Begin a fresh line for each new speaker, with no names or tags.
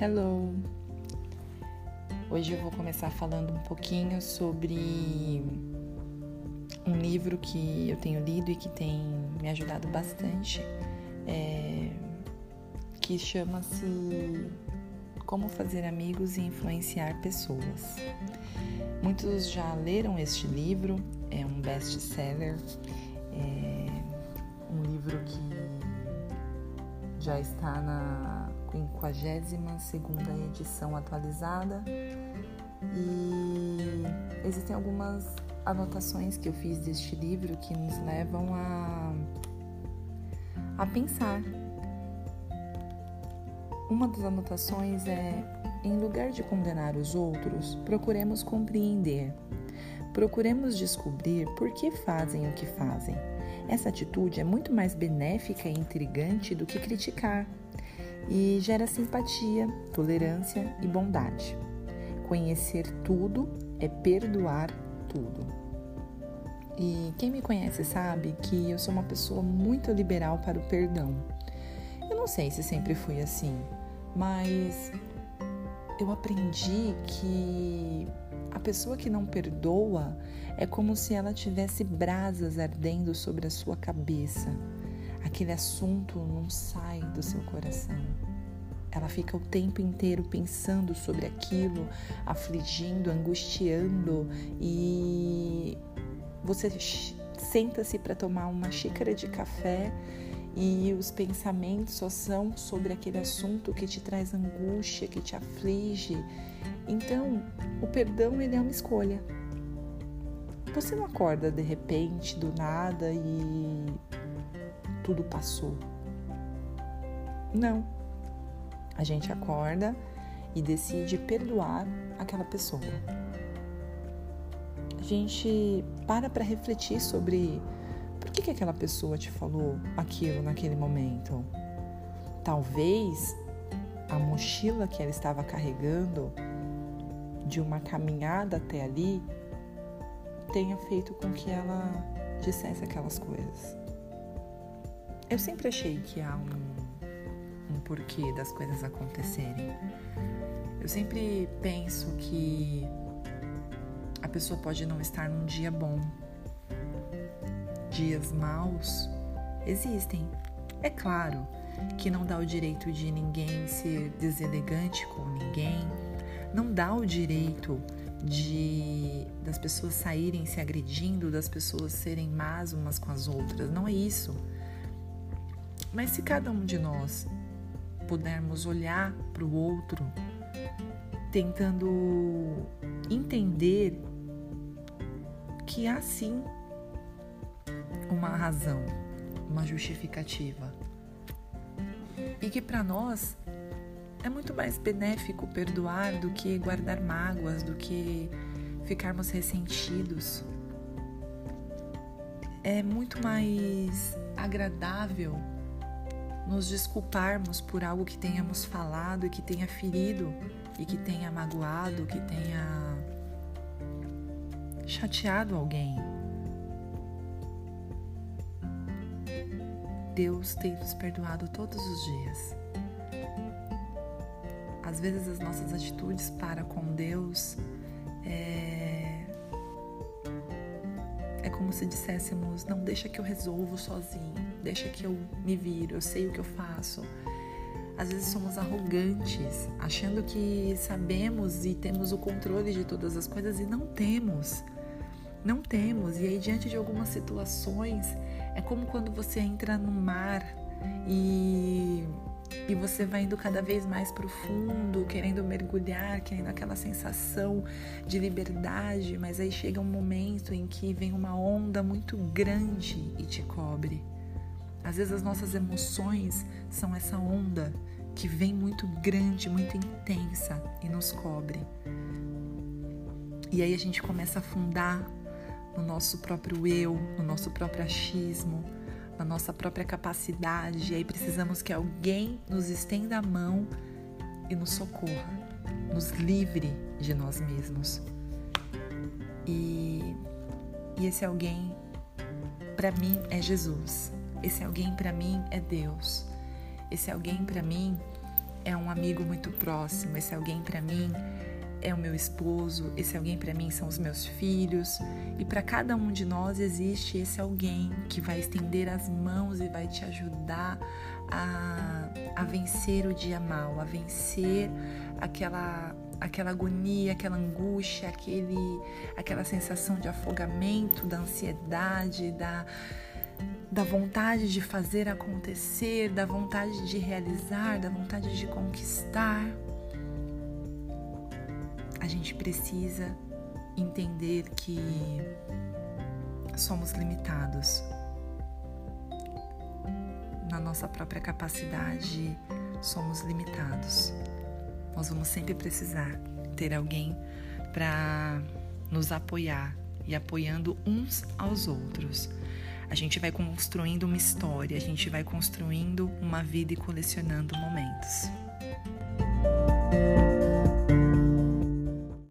Hello! Hoje eu vou começar falando um pouquinho sobre um livro que eu tenho lido e que tem me ajudado bastante, é, que chama-se Como Fazer Amigos e Influenciar Pessoas. Muitos já leram este livro, é um best-seller, é um livro que já está na 52 edição atualizada e existem algumas anotações que eu fiz deste livro que nos levam a, a pensar. Uma das anotações é: em lugar de condenar os outros, procuremos compreender. Procuremos descobrir por que fazem o que fazem. Essa atitude é muito mais benéfica e intrigante do que criticar e gera simpatia, tolerância e bondade. Conhecer tudo é perdoar tudo. E quem me conhece sabe que eu sou uma pessoa muito liberal para o perdão. Eu não sei se sempre fui assim, mas eu aprendi que a pessoa que não perdoa é como se ela tivesse brasas ardendo sobre a sua cabeça aquele assunto não sai do seu coração. Ela fica o tempo inteiro pensando sobre aquilo, afligindo, angustiando e você senta-se para tomar uma xícara de café e os pensamentos só são sobre aquele assunto que te traz angústia, que te aflige. Então, o perdão ele é uma escolha. Você não acorda de repente, do nada e tudo passou. Não. A gente acorda e decide perdoar aquela pessoa. A gente para para refletir sobre por que, que aquela pessoa te falou aquilo naquele momento. Talvez a mochila que ela estava carregando de uma caminhada até ali tenha feito com que ela dissesse aquelas coisas. Eu sempre achei que há um, um porquê das coisas acontecerem. Eu sempre penso que a pessoa pode não estar num dia bom. Dias maus existem. É claro que não dá o direito de ninguém ser deselegante com ninguém, não dá o direito de das pessoas saírem se agredindo, das pessoas serem más umas com as outras. Não é isso. Mas se cada um de nós pudermos olhar para o outro, tentando entender que há sim uma razão, uma justificativa, e que para nós é muito mais benéfico perdoar do que guardar mágoas, do que ficarmos ressentidos. É muito mais agradável nos desculparmos por algo que tenhamos falado e que tenha ferido e que tenha magoado, que tenha chateado alguém. Deus tem nos perdoado todos os dias. Às vezes as nossas atitudes para com Deus é, é como se disséssemos: não deixa que eu resolvo sozinho deixa que eu me viro, eu sei o que eu faço. Às vezes somos arrogantes, achando que sabemos e temos o controle de todas as coisas e não temos. Não temos. E aí, diante de algumas situações, é como quando você entra no mar e, e você vai indo cada vez mais profundo, querendo mergulhar, querendo aquela sensação de liberdade, mas aí chega um momento em que vem uma onda muito grande e te cobre. Às vezes as nossas emoções são essa onda que vem muito grande, muito intensa e nos cobre. E aí a gente começa a afundar no nosso próprio eu, no nosso próprio achismo, na nossa própria capacidade. E aí precisamos que alguém nos estenda a mão e nos socorra, nos livre de nós mesmos. E, e esse alguém, para mim, é Jesus. Esse alguém para mim é Deus. Esse alguém para mim é um amigo muito próximo, esse alguém para mim é o meu esposo, esse alguém para mim são os meus filhos, e para cada um de nós existe esse alguém que vai estender as mãos e vai te ajudar a, a vencer o dia mal, a vencer aquela aquela agonia, aquela angústia, aquele, aquela sensação de afogamento, da ansiedade, da, da vontade de fazer acontecer, da vontade de realizar, da vontade de conquistar. A gente precisa entender que somos limitados na nossa própria capacidade, somos limitados nós vamos sempre precisar ter alguém para nos apoiar e apoiando uns aos outros. A gente vai construindo uma história, a gente vai construindo uma vida e colecionando momentos.